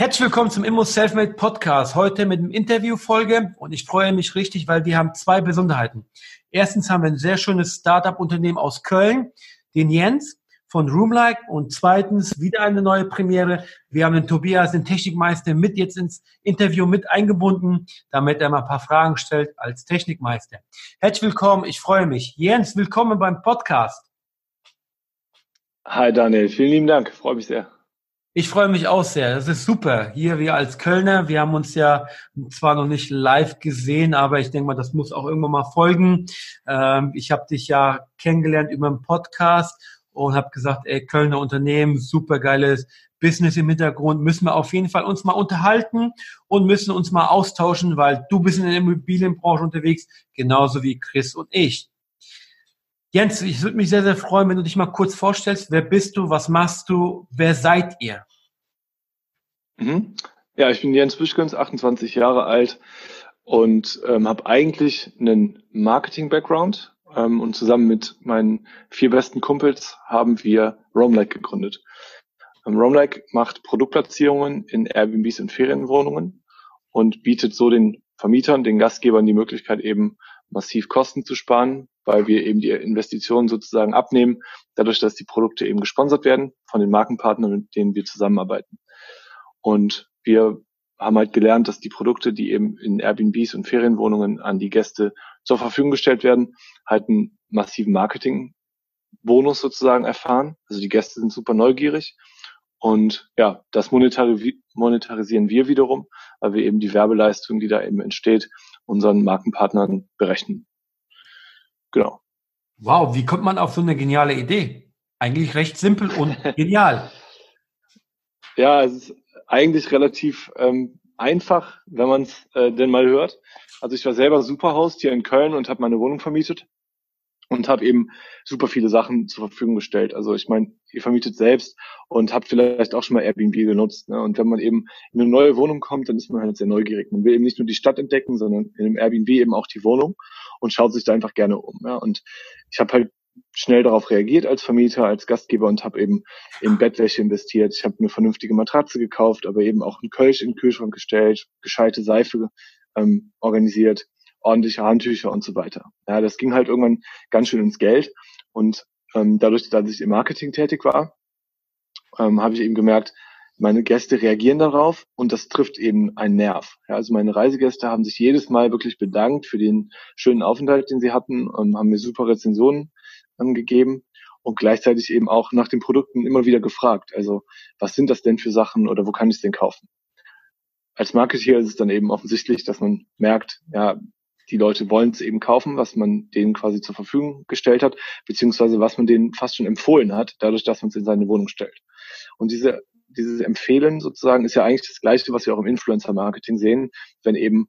Herzlich willkommen zum Immo Selfmade Podcast. Heute mit einem Interviewfolge und ich freue mich richtig, weil wir haben zwei Besonderheiten. Erstens haben wir ein sehr schönes Startup-Unternehmen aus Köln, den Jens von Roomlike und zweitens wieder eine neue Premiere. Wir haben den Tobias, den Technikmeister, mit jetzt ins Interview mit eingebunden, damit er mal ein paar Fragen stellt als Technikmeister. Herzlich willkommen, ich freue mich. Jens, willkommen beim Podcast. Hi Daniel, vielen lieben Dank, freue mich sehr. Ich freue mich auch sehr. Das ist super. Hier wir als Kölner, wir haben uns ja zwar noch nicht live gesehen, aber ich denke mal, das muss auch irgendwann mal folgen. Ähm, ich habe dich ja kennengelernt über einen Podcast und habe gesagt, ey, Kölner Unternehmen, super geiles Business im Hintergrund, müssen wir auf jeden Fall uns mal unterhalten und müssen uns mal austauschen, weil du bist in der Immobilienbranche unterwegs, genauso wie Chris und ich. Jens, ich würde mich sehr, sehr freuen, wenn du dich mal kurz vorstellst. Wer bist du? Was machst du? Wer seid ihr? Mhm. Ja, ich bin Jens Büschkens, 28 Jahre alt und ähm, habe eigentlich einen Marketing-Background. Ähm, und zusammen mit meinen vier besten Kumpels haben wir Roamlike gegründet. Ähm, Roamlike macht Produktplatzierungen in Airbnbs und Ferienwohnungen und bietet so den Vermietern, den Gastgebern die Möglichkeit eben massiv Kosten zu sparen, weil wir eben die Investitionen sozusagen abnehmen, dadurch, dass die Produkte eben gesponsert werden von den Markenpartnern, mit denen wir zusammenarbeiten. Und wir haben halt gelernt, dass die Produkte, die eben in Airbnbs und Ferienwohnungen an die Gäste zur Verfügung gestellt werden, halt einen massiven Marketing-Bonus sozusagen erfahren. Also die Gäste sind super neugierig. Und ja, das monetarisieren wir wiederum, weil wir eben die Werbeleistung, die da eben entsteht, unseren Markenpartnern berechnen. Genau. Wow, wie kommt man auf so eine geniale Idee? Eigentlich recht simpel und genial. Ja, es ist eigentlich relativ ähm, einfach, wenn man es äh, denn mal hört. Also ich war selber Superhost hier in Köln und habe meine Wohnung vermietet und habe eben super viele Sachen zur Verfügung gestellt. Also ich meine, ihr vermietet selbst und habt vielleicht auch schon mal Airbnb genutzt. Ne? Und wenn man eben in eine neue Wohnung kommt, dann ist man halt sehr neugierig. Man will eben nicht nur die Stadt entdecken, sondern in einem Airbnb eben auch die Wohnung und schaut sich da einfach gerne um. Ja? Und ich habe halt schnell darauf reagiert als Vermieter, als Gastgeber und habe eben in Bettwäsche investiert. Ich habe eine vernünftige Matratze gekauft, aber eben auch einen Kölsch in den Kühlschrank gestellt, gescheite Seife ähm, organisiert ordentliche Handtücher und so weiter. Ja, das ging halt irgendwann ganz schön ins Geld. Und ähm, dadurch, dass ich im Marketing tätig war, ähm, habe ich eben gemerkt, meine Gäste reagieren darauf und das trifft eben einen Nerv. Ja, also meine Reisegäste haben sich jedes Mal wirklich bedankt für den schönen Aufenthalt, den sie hatten, und haben mir super Rezensionen ähm, gegeben und gleichzeitig eben auch nach den Produkten immer wieder gefragt. Also was sind das denn für Sachen oder wo kann ich es denn kaufen? Als Marketeer ist es dann eben offensichtlich, dass man merkt, ja, die Leute wollen es eben kaufen, was man denen quasi zur Verfügung gestellt hat, beziehungsweise was man denen fast schon empfohlen hat, dadurch, dass man es in seine Wohnung stellt. Und diese, dieses Empfehlen sozusagen ist ja eigentlich das Gleiche, was wir auch im Influencer-Marketing sehen, wenn eben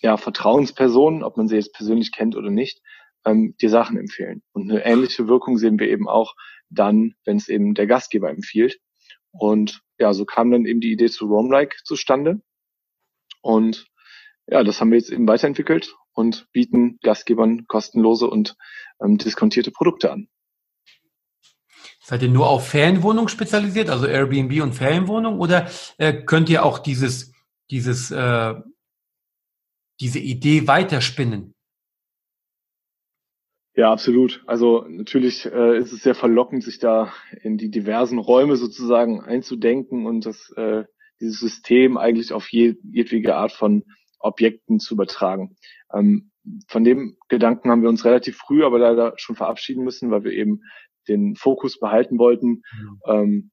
ja Vertrauenspersonen, ob man sie jetzt persönlich kennt oder nicht, ähm, dir Sachen empfehlen. Und eine ähnliche Wirkung sehen wir eben auch dann, wenn es eben der Gastgeber empfiehlt. Und ja, so kam dann eben die Idee zu Roamlike zustande. Und ja, das haben wir jetzt eben weiterentwickelt und bieten Gastgebern kostenlose und ähm, diskontierte Produkte an. Seid ihr nur auf Ferienwohnungen spezialisiert, also Airbnb und Ferienwohnungen, oder äh, könnt ihr auch dieses, dieses, äh, diese Idee weiterspinnen? Ja, absolut. Also natürlich äh, ist es sehr verlockend, sich da in die diversen Räume sozusagen einzudenken und das äh, dieses System eigentlich auf je, jedwege Art von Objekten zu übertragen. Ähm, von dem Gedanken haben wir uns relativ früh aber leider schon verabschieden müssen, weil wir eben den Fokus behalten wollten, mhm. ähm,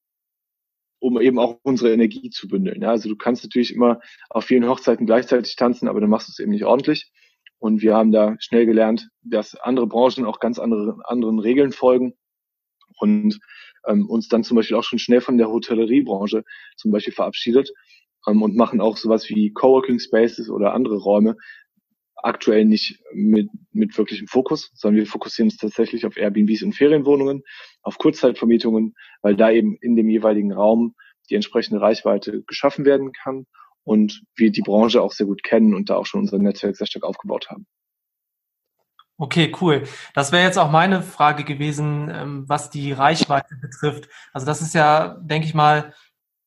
um eben auch unsere Energie zu bündeln. Ja, also du kannst natürlich immer auf vielen Hochzeiten gleichzeitig tanzen, aber du machst es eben nicht ordentlich. Und wir haben da schnell gelernt, dass andere Branchen auch ganz andere, anderen Regeln folgen. und ähm, uns dann zum Beispiel auch schon schnell von der Hotelleriebranche zum Beispiel verabschiedet ähm, und machen auch sowas wie Coworking Spaces oder andere Räume aktuell nicht mit, mit wirklichem Fokus, sondern wir fokussieren uns tatsächlich auf Airbnbs und Ferienwohnungen, auf Kurzzeitvermietungen, weil da eben in dem jeweiligen Raum die entsprechende Reichweite geschaffen werden kann und wir die Branche auch sehr gut kennen und da auch schon unser Netzwerk sehr stark aufgebaut haben. Okay, cool. Das wäre jetzt auch meine Frage gewesen, ähm, was die Reichweite betrifft. Also das ist ja, denke ich mal,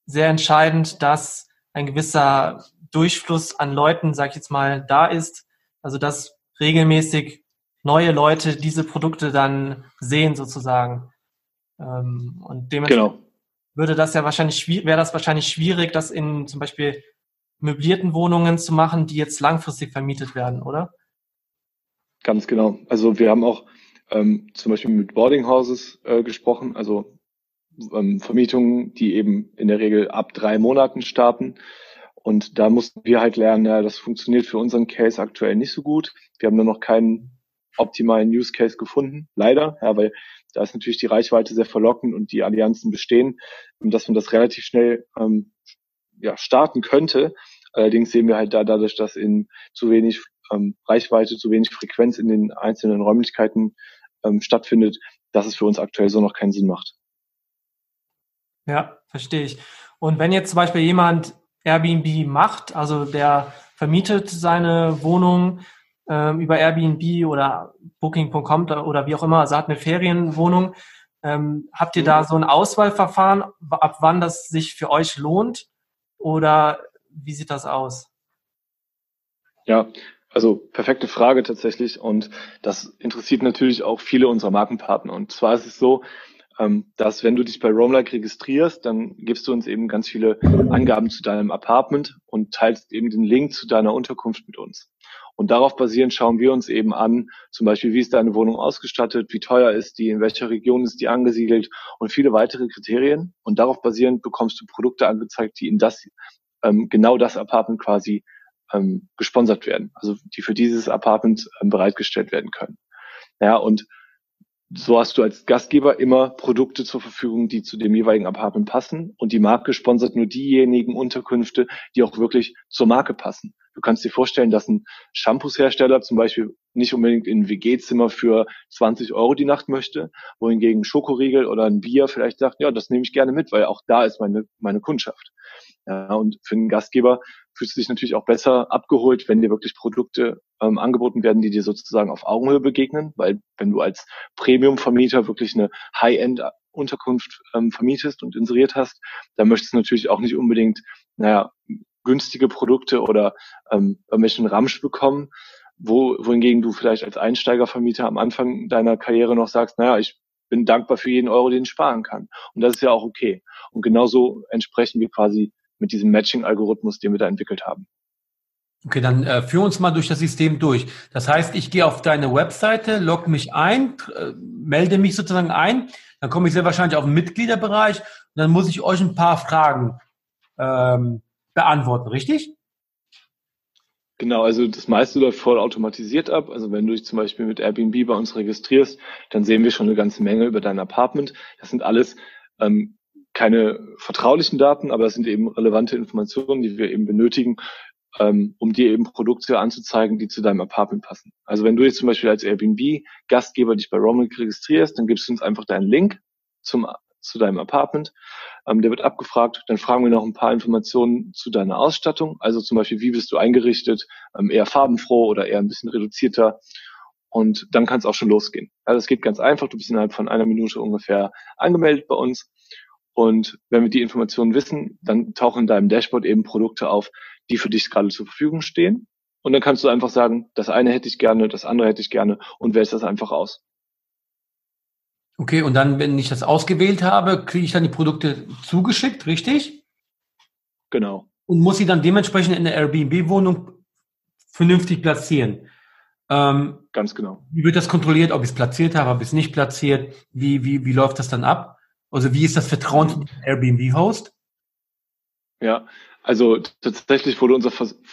sehr entscheidend, dass ein gewisser Durchfluss an Leuten, sag ich jetzt mal, da ist. Also dass regelmäßig neue Leute diese Produkte dann sehen sozusagen. Ähm, und dementsprechend genau. würde das ja wahrscheinlich wäre das wahrscheinlich schwierig, das in zum Beispiel möblierten Wohnungen zu machen, die jetzt langfristig vermietet werden, oder? Ganz genau. Also wir haben auch ähm, zum Beispiel mit Boarding Houses äh, gesprochen, also ähm, Vermietungen, die eben in der Regel ab drei Monaten starten. Und da mussten wir halt lernen, ja, das funktioniert für unseren Case aktuell nicht so gut. Wir haben nur noch keinen optimalen Use Case gefunden, leider, ja, weil da ist natürlich die Reichweite sehr verlockend und die Allianzen bestehen, dass man das relativ schnell ähm, ja, starten könnte. Allerdings sehen wir halt da dadurch, dass in zu wenig ähm, Reichweite, zu wenig Frequenz in den einzelnen Räumlichkeiten ähm, stattfindet, dass es für uns aktuell so noch keinen Sinn macht. Ja, verstehe ich. Und wenn jetzt zum Beispiel jemand Airbnb macht, also der vermietet seine Wohnung ähm, über Airbnb oder Booking.com oder wie auch immer, also hat eine Ferienwohnung, ähm, habt ihr da so ein Auswahlverfahren, ab wann das sich für euch lohnt? Oder wie sieht das aus? Ja, also perfekte Frage tatsächlich und das interessiert natürlich auch viele unserer Markenpartner. Und zwar ist es so, dass wenn du dich bei Roamlike registrierst, dann gibst du uns eben ganz viele Angaben zu deinem Apartment und teilst eben den Link zu deiner Unterkunft mit uns. Und darauf basierend schauen wir uns eben an, zum Beispiel, wie ist deine Wohnung ausgestattet, wie teuer ist die, in welcher Region ist die angesiedelt und viele weitere Kriterien. Und darauf basierend bekommst du Produkte angezeigt, die in das, ähm, genau das Apartment quasi ähm, gesponsert werden, also die für dieses Apartment ähm, bereitgestellt werden können. Ja, und so hast du als Gastgeber immer Produkte zur Verfügung, die zu dem jeweiligen Apartment passen und die Marke sponsert nur diejenigen Unterkünfte, die auch wirklich zur Marke passen. Du kannst dir vorstellen, dass ein Shampoos-Hersteller zum Beispiel nicht unbedingt in ein WG-Zimmer für 20 Euro die Nacht möchte, wohingegen Schokoriegel oder ein Bier vielleicht sagt, ja, das nehme ich gerne mit, weil auch da ist meine, meine Kundschaft. Ja, und für einen Gastgeber fühlst du dich natürlich auch besser abgeholt, wenn dir wirklich Produkte ähm, angeboten werden, die dir sozusagen auf Augenhöhe begegnen, weil wenn du als Premium-Vermieter wirklich eine High-End-Unterkunft ähm, vermietest und inseriert hast, dann möchtest du natürlich auch nicht unbedingt, naja, günstige Produkte oder ähm, irgendwelchen Ramsch bekommen, wo, wohingegen du vielleicht als Einsteigervermieter am Anfang deiner Karriere noch sagst, naja, ich bin dankbar für jeden Euro, den ich sparen kann. Und das ist ja auch okay. Und genauso entsprechen wir quasi mit diesem Matching-Algorithmus, den wir da entwickelt haben. Okay, dann äh, führ uns mal durch das System durch. Das heißt, ich gehe auf deine Webseite, log mich ein, äh, melde mich sozusagen ein, dann komme ich sehr wahrscheinlich auf den Mitgliederbereich und dann muss ich euch ein paar Fragen ähm, beantworten, richtig? Genau, also das meiste läuft voll automatisiert ab. Also wenn du dich zum Beispiel mit Airbnb bei uns registrierst, dann sehen wir schon eine ganze Menge über dein Apartment. Das sind alles ähm, keine vertraulichen Daten, aber es sind eben relevante Informationen, die wir eben benötigen, ähm, um dir eben Produkte anzuzeigen, die zu deinem Apartment passen. Also wenn du jetzt zum Beispiel als Airbnb-Gastgeber dich bei Roamlink registrierst, dann gibst du uns einfach deinen Link zum, zu deinem Apartment. Ähm, der wird abgefragt. Dann fragen wir noch ein paar Informationen zu deiner Ausstattung. Also zum Beispiel, wie bist du eingerichtet? Ähm, eher farbenfroh oder eher ein bisschen reduzierter? Und dann kann es auch schon losgehen. Also es geht ganz einfach. Du bist innerhalb von einer Minute ungefähr angemeldet bei uns. Und wenn wir die Informationen wissen, dann tauchen in deinem Dashboard eben Produkte auf, die für dich gerade zur Verfügung stehen. Und dann kannst du einfach sagen, das eine hätte ich gerne, das andere hätte ich gerne und wählst das einfach aus. Okay, und dann, wenn ich das ausgewählt habe, kriege ich dann die Produkte zugeschickt, richtig? Genau. Und muss sie dann dementsprechend in der Airbnb-Wohnung vernünftig platzieren. Ähm, Ganz genau. Wie wird das kontrolliert, ob ich es platziert habe, ob ich es nicht platziert? Wie, wie, wie läuft das dann ab? Also wie ist das Vertrauen zu Airbnb-Host? Ja, also tatsächlich wurde unser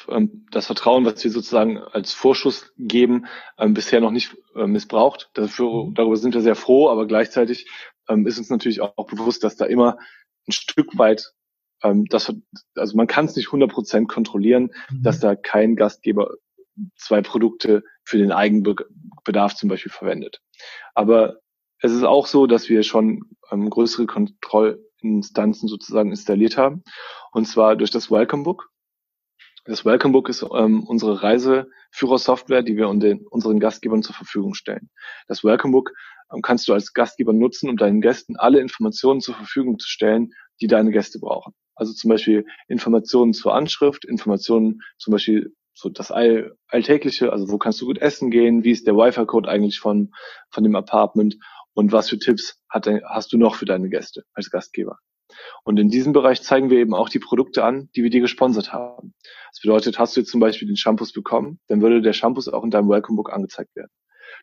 ähm, das Vertrauen, was wir sozusagen als Vorschuss geben, ähm, bisher noch nicht äh, missbraucht. Dafür, darüber sind wir sehr froh, aber gleichzeitig ähm, ist uns natürlich auch bewusst, dass da immer ein Stück weit das, also man kann es nicht 100% kontrollieren, mhm. dass da kein Gastgeber zwei Produkte für den Eigenbedarf zum Beispiel verwendet. Aber es ist auch so, dass wir schon ähm, größere Kontrollinstanzen sozusagen installiert haben. Und zwar durch das Welcome Book. Das Welcome Book ist ähm, unsere Reiseführersoftware, die wir unseren Gastgebern zur Verfügung stellen. Das Welcome Book ähm, kannst du als Gastgeber nutzen, um deinen Gästen alle Informationen zur Verfügung zu stellen, die deine Gäste brauchen. Also zum Beispiel Informationen zur Anschrift, Informationen zum Beispiel so das All Alltägliche, also wo kannst du gut essen gehen, wie ist der Wi-Fi-Code eigentlich von, von dem Apartment und was für Tipps hat, hast du noch für deine Gäste als Gastgeber. Und in diesem Bereich zeigen wir eben auch die Produkte an, die wir dir gesponsert haben. Das bedeutet, hast du jetzt zum Beispiel den Shampoos bekommen, dann würde der Shampoos auch in deinem Welcome Book angezeigt werden.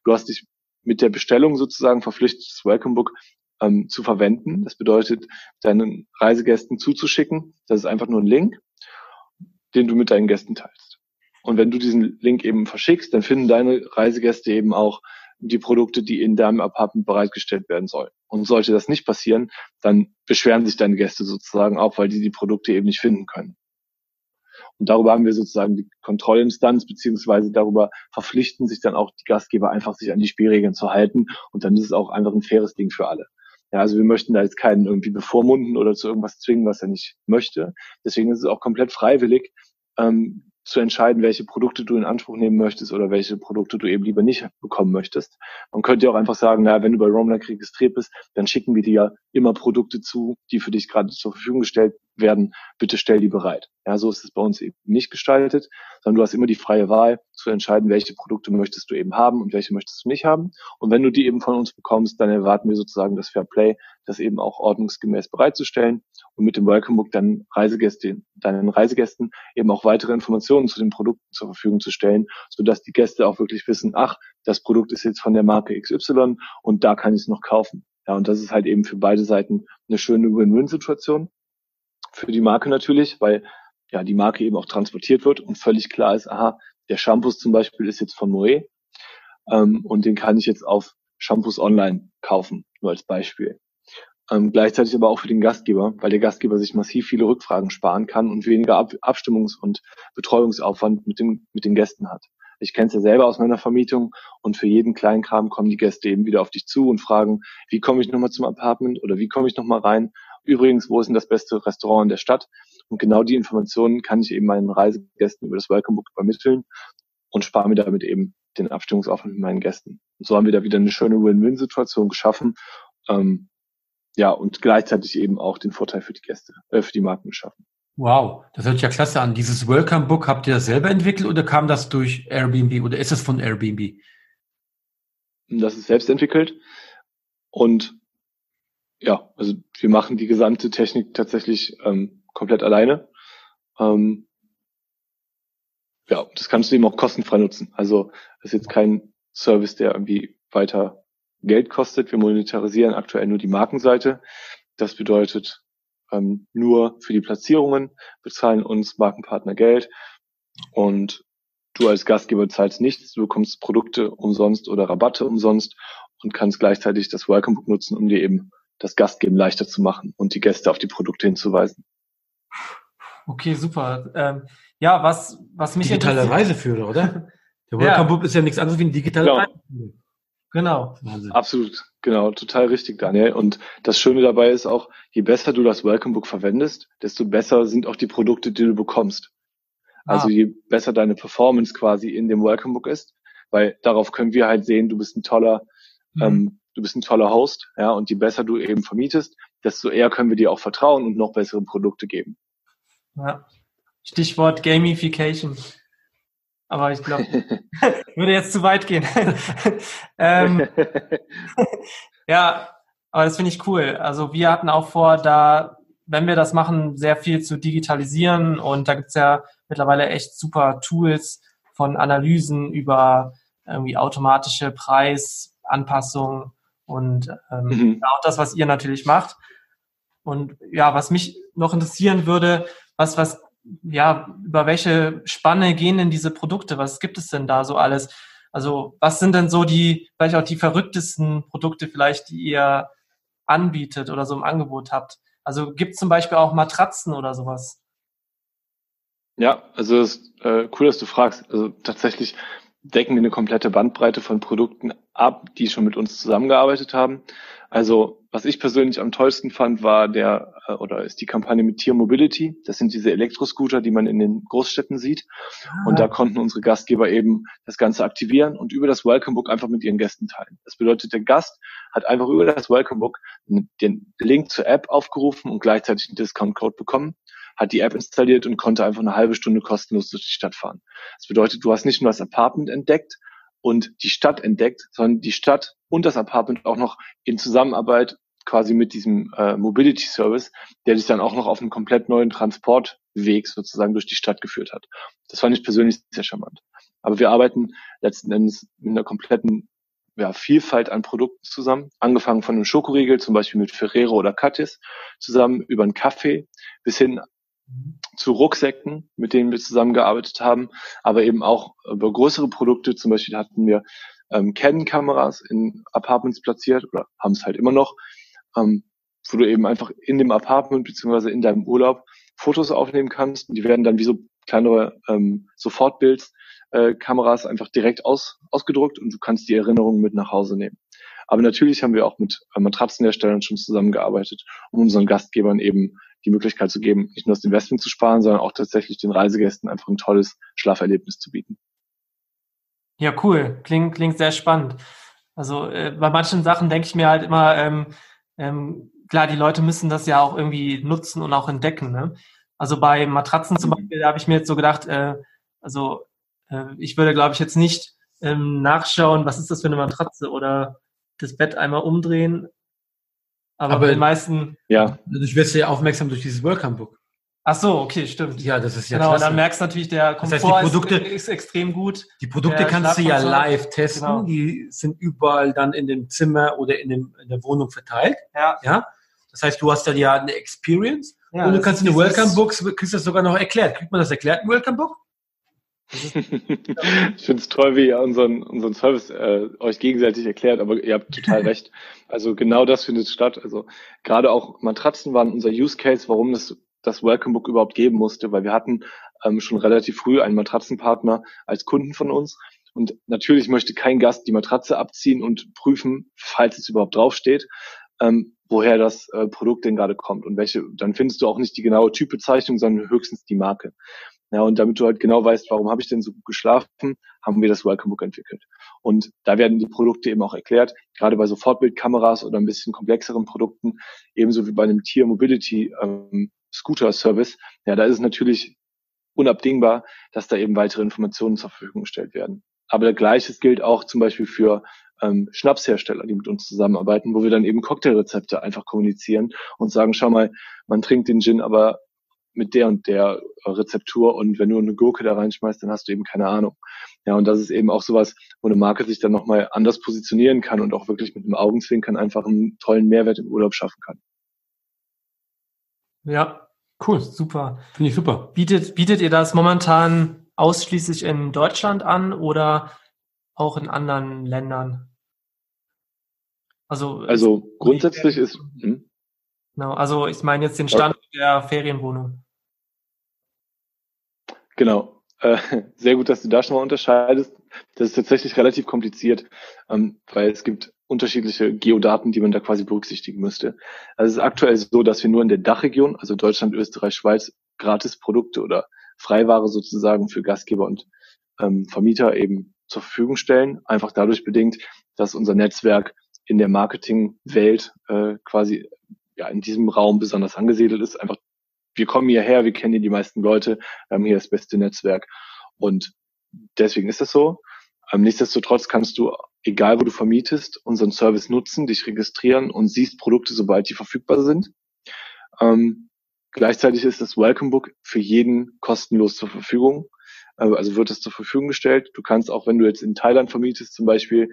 Du hast dich mit der Bestellung sozusagen verpflichtet, das Welcome Book ähm, zu verwenden. Das bedeutet, deinen Reisegästen zuzuschicken. Das ist einfach nur ein Link, den du mit deinen Gästen teilst. Und wenn du diesen Link eben verschickst, dann finden deine Reisegäste eben auch die Produkte, die in deinem Apartment bereitgestellt werden sollen. Und sollte das nicht passieren, dann beschweren sich deine Gäste sozusagen auch, weil die die Produkte eben nicht finden können. Und darüber haben wir sozusagen die Kontrollinstanz, beziehungsweise darüber verpflichten sich dann auch die Gastgeber einfach, sich an die Spielregeln zu halten. Und dann ist es auch einfach ein faires Ding für alle. Ja, also wir möchten da jetzt keinen irgendwie bevormunden oder zu irgendwas zwingen, was er nicht möchte. Deswegen ist es auch komplett freiwillig, ähm, zu entscheiden, welche Produkte du in Anspruch nehmen möchtest oder welche Produkte du eben lieber nicht bekommen möchtest. Man könnte auch einfach sagen, na, wenn du bei Roamlike registriert bist, dann schicken wir dir ja immer Produkte zu, die für dich gerade zur Verfügung gestellt werden. Bitte stell die bereit. Ja, so ist es bei uns eben nicht gestaltet, sondern du hast immer die freie Wahl zu entscheiden, welche Produkte möchtest du eben haben und welche möchtest du nicht haben. Und wenn du die eben von uns bekommst, dann erwarten wir sozusagen das Fair Play, das eben auch ordnungsgemäß bereitzustellen und mit dem Welcome Book dann Reisegäste, deinen Reisegästen eben auch weitere Informationen zu den Produkten zur Verfügung zu stellen, sodass die Gäste auch wirklich wissen, ach, das Produkt ist jetzt von der Marke XY und da kann ich es noch kaufen. Ja, und das ist halt eben für beide Seiten eine schöne Win-Win-Situation. Für die Marke natürlich, weil ja die Marke eben auch transportiert wird und völlig klar ist, aha, der Shampoo zum Beispiel ist jetzt von Moe ähm, und den kann ich jetzt auf Shampoos online kaufen, nur als Beispiel. Ähm, gleichzeitig aber auch für den Gastgeber, weil der Gastgeber sich massiv viele Rückfragen sparen kann und weniger Ab Abstimmungs- und Betreuungsaufwand mit, dem, mit den Gästen hat. Ich kenne es ja selber aus meiner Vermietung und für jeden kleinen Kram kommen die Gäste eben wieder auf dich zu und fragen, wie komme ich nochmal zum Apartment oder wie komme ich nochmal rein? Übrigens, wo ist denn das beste Restaurant in der Stadt? Und genau die Informationen kann ich eben meinen Reisegästen über das Welcome Book übermitteln und spare mir damit eben den Abstimmungsaufwand mit meinen Gästen. Und so haben wir da wieder eine schöne Win-Win-Situation geschaffen. Ähm, ja, und gleichzeitig eben auch den Vorteil für die Gäste, äh, für die Marken geschaffen. Wow, das hört sich ja klasse an. Dieses Welcome Book, habt ihr das selber entwickelt oder kam das durch Airbnb oder ist es von Airbnb? Das ist selbst entwickelt. Und ja, also wir machen die gesamte Technik tatsächlich ähm, komplett alleine. Ähm, ja, das kannst du eben auch kostenfrei nutzen. Also ist jetzt kein Service, der irgendwie weiter Geld kostet. Wir monetarisieren aktuell nur die Markenseite. Das bedeutet, ähm, nur für die Platzierungen bezahlen uns Markenpartner Geld und du als Gastgeber zahlst nichts. Du bekommst Produkte umsonst oder Rabatte umsonst und kannst gleichzeitig das Welcome Book nutzen, um dir eben das Gastgeben leichter zu machen und die Gäste auf die Produkte hinzuweisen. Okay, super. Ähm, ja, was, was mich Digitale Reiseführer, oder? Der Welcome Book ist ja nichts anderes wie ein digitaler genau. Reiseführer. Genau. Wahnsinn. Absolut, genau, total richtig, Daniel. Und das Schöne dabei ist auch, je besser du das Welcome Book verwendest, desto besser sind auch die Produkte, die du bekommst. Also ah. je besser deine Performance quasi in dem Welcome Book ist, weil darauf können wir halt sehen, du bist ein toller, mhm. ähm, du bist ein toller Host, ja, und je besser du eben vermietest, desto eher können wir dir auch vertrauen und noch bessere Produkte geben. Ja. Stichwort Gamification aber ich glaube, würde jetzt zu weit gehen. ähm, ja, aber das finde ich cool. Also wir hatten auch vor, da, wenn wir das machen, sehr viel zu digitalisieren und da gibt's ja mittlerweile echt super Tools von Analysen über irgendwie automatische Preisanpassungen und ähm, mhm. auch das, was ihr natürlich macht. Und ja, was mich noch interessieren würde, was, was ja, über welche Spanne gehen denn diese Produkte? Was gibt es denn da so alles? Also, was sind denn so die, vielleicht auch die verrücktesten Produkte vielleicht, die ihr anbietet oder so im Angebot habt. Also gibt es zum Beispiel auch Matratzen oder sowas? Ja, also es ist äh, cool, dass du fragst. Also tatsächlich decken wir eine komplette Bandbreite von Produkten ab, die schon mit uns zusammengearbeitet haben. Also was ich persönlich am tollsten fand, war der äh, oder ist die Kampagne mit Tier Mobility. Das sind diese Elektroscooter, die man in den Großstädten sieht. Ah. Und da konnten unsere Gastgeber eben das Ganze aktivieren und über das Welcome Book einfach mit ihren Gästen teilen. Das bedeutet, der Gast hat einfach über das Welcome Book den Link zur App aufgerufen und gleichzeitig einen Discount Code bekommen hat die App installiert und konnte einfach eine halbe Stunde kostenlos durch die Stadt fahren. Das bedeutet, du hast nicht nur das Apartment entdeckt und die Stadt entdeckt, sondern die Stadt und das Apartment auch noch in Zusammenarbeit quasi mit diesem äh, Mobility Service, der dich dann auch noch auf einen komplett neuen Transportweg sozusagen durch die Stadt geführt hat. Das fand ich persönlich sehr charmant. Aber wir arbeiten letzten Endes mit einer kompletten ja, Vielfalt an Produkten zusammen, angefangen von einem Schokoriegel, zum Beispiel mit Ferrero oder Katis, zusammen über einen Kaffee bis hin zu Rucksäcken, mit denen wir zusammengearbeitet haben, aber eben auch über größere Produkte. Zum Beispiel hatten wir ähm, Canon-Kameras in Apartments platziert oder haben es halt immer noch, ähm, wo du eben einfach in dem Apartment beziehungsweise in deinem Urlaub Fotos aufnehmen kannst. Und die werden dann wie so kleinere ähm, Sofortbildkameras äh, einfach direkt aus, ausgedruckt und du kannst die Erinnerungen mit nach Hause nehmen. Aber natürlich haben wir auch mit äh, Matratzenherstellern schon zusammengearbeitet, um unseren Gastgebern eben die Möglichkeit zu geben, nicht nur das Investment zu sparen, sondern auch tatsächlich den Reisegästen einfach ein tolles Schlaferlebnis zu bieten. Ja, cool. Klingt, klingt sehr spannend. Also äh, bei manchen Sachen denke ich mir halt immer, ähm, ähm, klar, die Leute müssen das ja auch irgendwie nutzen und auch entdecken. Ne? Also bei Matratzen zum Beispiel, da habe ich mir jetzt so gedacht, äh, also äh, ich würde, glaube ich, jetzt nicht ähm, nachschauen, was ist das für eine Matratze oder das Bett einmal umdrehen aber, aber den meisten. Ja. Du wirst ja aufmerksam durch dieses Welcome Book. Ach so, okay, stimmt. Ja, das ist ja genau, klasse. dann merkst du natürlich, der Komfort das heißt, die Produkte, ist, ist, extrem gut. Die Produkte kannst du ja live testen. Genau. Die sind überall dann in dem Zimmer oder in, dem, in der Wohnung verteilt. Ja. ja. Das heißt, du hast dann ja eine Experience ja, und du kannst in den Welcome Books, kriegst das sogar noch erklärt. Kriegt man das erklärt im Welcome Book? ich finde es toll, wie ihr unseren, unseren Service äh, euch gegenseitig erklärt, aber ihr habt total recht. Also genau das findet statt. Also gerade auch Matratzen waren unser Use Case, warum es das Welcome Book überhaupt geben musste, weil wir hatten ähm, schon relativ früh einen Matratzenpartner als Kunden von uns. Und natürlich möchte kein Gast die Matratze abziehen und prüfen, falls es überhaupt draufsteht, ähm, woher das äh, Produkt denn gerade kommt und welche. Dann findest du auch nicht die genaue Typbezeichnung, sondern höchstens die Marke. Ja, und damit du halt genau weißt, warum habe ich denn so gut geschlafen, haben wir das Welcome Book entwickelt. Und da werden die Produkte eben auch erklärt, gerade bei Sofortbildkameras oder ein bisschen komplexeren Produkten, ebenso wie bei einem Tier Mobility ähm, Scooter Service. Ja, da ist es natürlich unabdingbar, dass da eben weitere Informationen zur Verfügung gestellt werden. Aber gleiches gilt auch zum Beispiel für ähm, Schnapshersteller, die mit uns zusammenarbeiten, wo wir dann eben Cocktailrezepte einfach kommunizieren und sagen, schau mal, man trinkt den Gin aber mit der und der äh, Rezeptur und wenn du eine Gurke da reinschmeißt, dann hast du eben keine Ahnung. Ja, und das ist eben auch sowas, wo eine Marke sich dann nochmal anders positionieren kann und auch wirklich mit einem Augenzwinkern einfach einen tollen Mehrwert im Urlaub schaffen kann. Ja, cool, super. Finde ich super. Bietet, bietet ihr das momentan ausschließlich in Deutschland an oder auch in anderen Ländern? Also, also grundsätzlich ist. Hm? Genau, also ich meine jetzt den Stand der Ferienwohnung. Genau. Äh, sehr gut, dass du da schon mal unterscheidest. Das ist tatsächlich relativ kompliziert, ähm, weil es gibt unterschiedliche Geodaten, die man da quasi berücksichtigen müsste. Also es ist aktuell so, dass wir nur in der Dachregion, also Deutschland, Österreich, Schweiz, Gratisprodukte oder Freiware sozusagen für Gastgeber und ähm, Vermieter eben zur Verfügung stellen. Einfach dadurch bedingt, dass unser Netzwerk in der Marketingwelt äh, quasi ja in diesem Raum besonders angesiedelt ist. Einfach, wir kommen hierher, wir kennen hier die meisten Leute, wir haben hier das beste Netzwerk und deswegen ist das so. Ähm, nichtsdestotrotz kannst du, egal wo du vermietest, unseren Service nutzen, dich registrieren und siehst Produkte, sobald die verfügbar sind. Ähm, gleichzeitig ist das Welcome Book für jeden kostenlos zur Verfügung. Äh, also wird es zur Verfügung gestellt. Du kannst auch, wenn du jetzt in Thailand vermietest, zum Beispiel,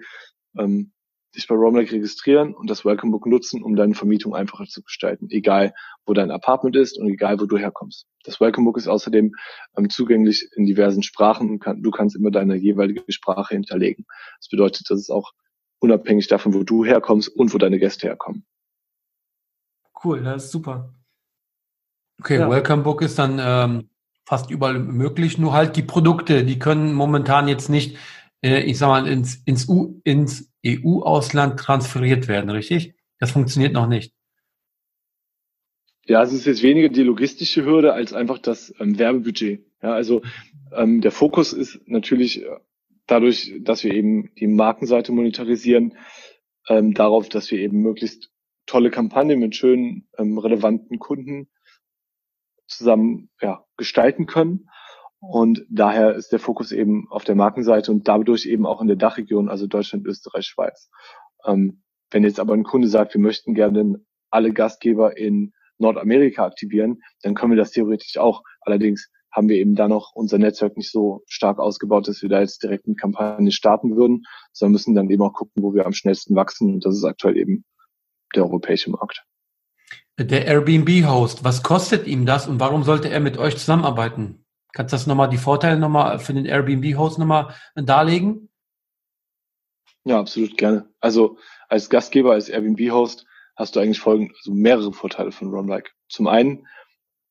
ähm, dich bei Romlake registrieren und das Welcome Book nutzen, um deine Vermietung einfacher zu gestalten, egal wo dein Apartment ist und egal wo du herkommst. Das Welcome Book ist außerdem ähm, zugänglich in diversen Sprachen und kann, du kannst immer deine jeweilige Sprache hinterlegen. Das bedeutet, dass es auch unabhängig davon, wo du herkommst und wo deine Gäste herkommen. Cool, das ist super. Okay, ja. Welcome Book ist dann ähm, fast überall möglich, nur halt die Produkte, die können momentan jetzt nicht, äh, ich sag mal, ins, ins, ins EU-Ausland transferiert werden, richtig? Das funktioniert noch nicht. Ja, es ist jetzt weniger die logistische Hürde als einfach das ähm, Werbebudget. Ja, also ähm, der Fokus ist natürlich äh, dadurch, dass wir eben die Markenseite monetarisieren, ähm, darauf, dass wir eben möglichst tolle Kampagnen mit schönen, ähm, relevanten Kunden zusammen ja, gestalten können. Und daher ist der Fokus eben auf der Markenseite und dadurch eben auch in der Dachregion, also Deutschland, Österreich, Schweiz. Ähm, wenn jetzt aber ein Kunde sagt, wir möchten gerne alle Gastgeber in Nordamerika aktivieren, dann können wir das theoretisch auch. Allerdings haben wir eben da noch unser Netzwerk nicht so stark ausgebaut, dass wir da jetzt direkt eine Kampagne starten würden, sondern müssen dann eben auch gucken, wo wir am schnellsten wachsen. Und das ist aktuell eben der europäische Markt. Der Airbnb-Host, was kostet ihm das und warum sollte er mit euch zusammenarbeiten? Kannst du das nochmal, die Vorteile nochmal für den Airbnb-Host nochmal darlegen? Ja, absolut gerne. Also als Gastgeber, als Airbnb-Host hast du eigentlich folgende, also mehrere Vorteile von RomLike. Zum einen,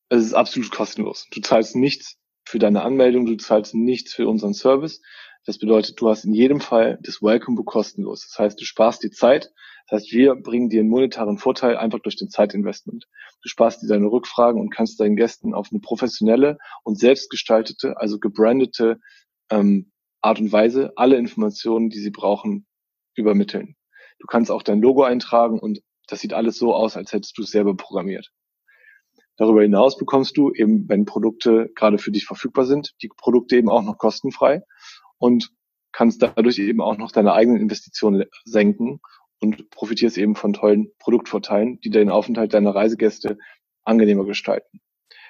es ist absolut kostenlos. Du zahlst nichts für deine Anmeldung, du zahlst nichts für unseren Service. Das bedeutet, du hast in jedem Fall das Welcome Book kostenlos. Das heißt, du sparst dir Zeit. Das heißt, wir bringen dir einen monetaren Vorteil einfach durch den Zeitinvestment. Du sparst dir deine Rückfragen und kannst deinen Gästen auf eine professionelle und selbstgestaltete, also gebrandete ähm, Art und Weise alle Informationen, die sie brauchen, übermitteln. Du kannst auch dein Logo eintragen und das sieht alles so aus, als hättest du es selber programmiert. Darüber hinaus bekommst du eben, wenn Produkte gerade für dich verfügbar sind, die Produkte eben auch noch kostenfrei und kannst dadurch eben auch noch deine eigenen Investitionen senken und profitierst eben von tollen Produktvorteilen, die den Aufenthalt deiner Reisegäste angenehmer gestalten.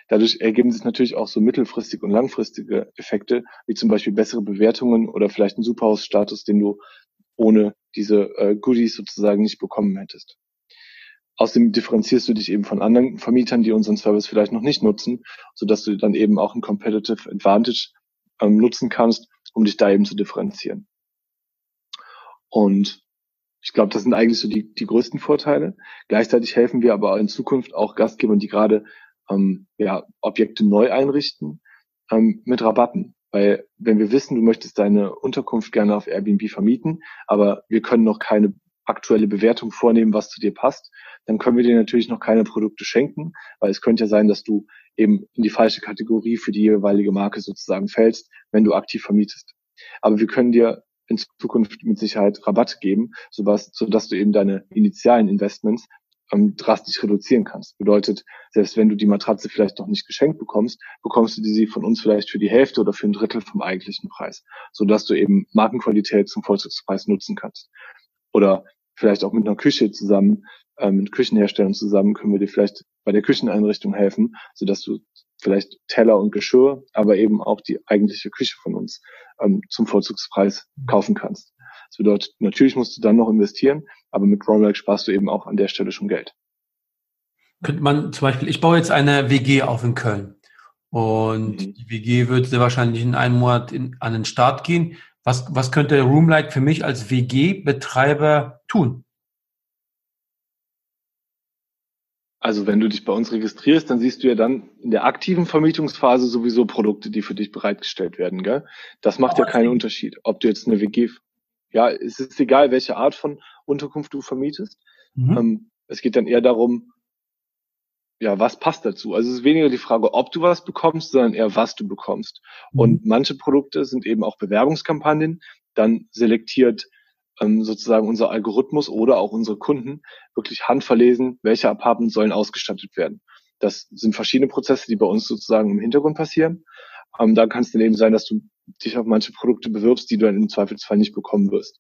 Dadurch ergeben sich natürlich auch so mittelfristige und langfristige Effekte, wie zum Beispiel bessere Bewertungen oder vielleicht einen Superhaus-Status, den du ohne diese äh, Goodies sozusagen nicht bekommen hättest. Außerdem differenzierst du dich eben von anderen Vermietern, die unseren Service vielleicht noch nicht nutzen, sodass du dann eben auch ein Competitive Advantage ähm, nutzen kannst, um dich da eben zu differenzieren. Und ich glaube, das sind eigentlich so die, die größten Vorteile. Gleichzeitig helfen wir aber in Zukunft auch Gastgebern, die gerade ähm, ja, Objekte neu einrichten, ähm, mit Rabatten. Weil wenn wir wissen, du möchtest deine Unterkunft gerne auf Airbnb vermieten, aber wir können noch keine aktuelle Bewertung vornehmen, was zu dir passt, dann können wir dir natürlich noch keine Produkte schenken, weil es könnte ja sein, dass du eben in die falsche Kategorie für die jeweilige Marke sozusagen fällst, wenn du aktiv vermietest. Aber wir können dir in Zukunft mit Sicherheit Rabatt geben, sodass, sodass du eben deine initialen Investments ähm, drastisch reduzieren kannst. Bedeutet, selbst wenn du die Matratze vielleicht noch nicht geschenkt bekommst, bekommst du sie von uns vielleicht für die Hälfte oder für ein Drittel vom eigentlichen Preis, sodass du eben Markenqualität zum Vollzugspreis nutzen kannst. Oder vielleicht auch mit einer Küche zusammen, äh, mit Küchenherstellern zusammen können wir dir vielleicht bei der Kücheneinrichtung helfen, sodass du vielleicht Teller und Geschirr, aber eben auch die eigentliche Küche von uns ähm, zum Vorzugspreis kaufen kannst. Das bedeutet, natürlich musst du dann noch investieren, aber mit Romlag sparst du eben auch an der Stelle schon Geld. Könnte man zum Beispiel, ich baue jetzt eine WG auf in Köln und mhm. die WG wird sehr wahrscheinlich in einem Monat in, an den Start gehen. Was, was könnte Roomlight für mich als WG-Betreiber tun? Also wenn du dich bei uns registrierst, dann siehst du ja dann in der aktiven Vermietungsphase sowieso Produkte, die für dich bereitgestellt werden. Gell? Das macht ja keinen Unterschied, ob du jetzt eine WG, ja, es ist egal, welche Art von Unterkunft du vermietest. Mhm. Ähm, es geht dann eher darum, ja, was passt dazu? Also es ist weniger die Frage, ob du was bekommst, sondern eher, was du bekommst. Mhm. Und manche Produkte sind eben auch Bewerbungskampagnen. Dann selektiert ähm, sozusagen unser Algorithmus oder auch unsere Kunden wirklich handverlesen, welche Apartments sollen ausgestattet werden. Das sind verschiedene Prozesse, die bei uns sozusagen im Hintergrund passieren. Ähm, da kann es dann eben sein, dass du dich auf manche Produkte bewirbst, die du dann im Zweifelsfall nicht bekommen wirst.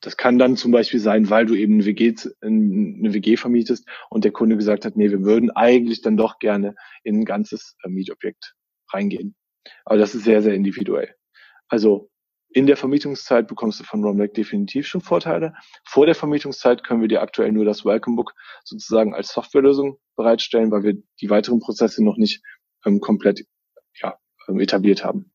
Das kann dann zum Beispiel sein, weil du eben eine WG, eine WG vermietest und der Kunde gesagt hat, nee, wir würden eigentlich dann doch gerne in ein ganzes äh, Mietobjekt reingehen. Aber das ist sehr, sehr individuell. Also in der Vermietungszeit bekommst du von Romback definitiv schon Vorteile. Vor der Vermietungszeit können wir dir aktuell nur das Welcome Book sozusagen als Softwarelösung bereitstellen, weil wir die weiteren Prozesse noch nicht ähm, komplett ja, ähm, etabliert haben.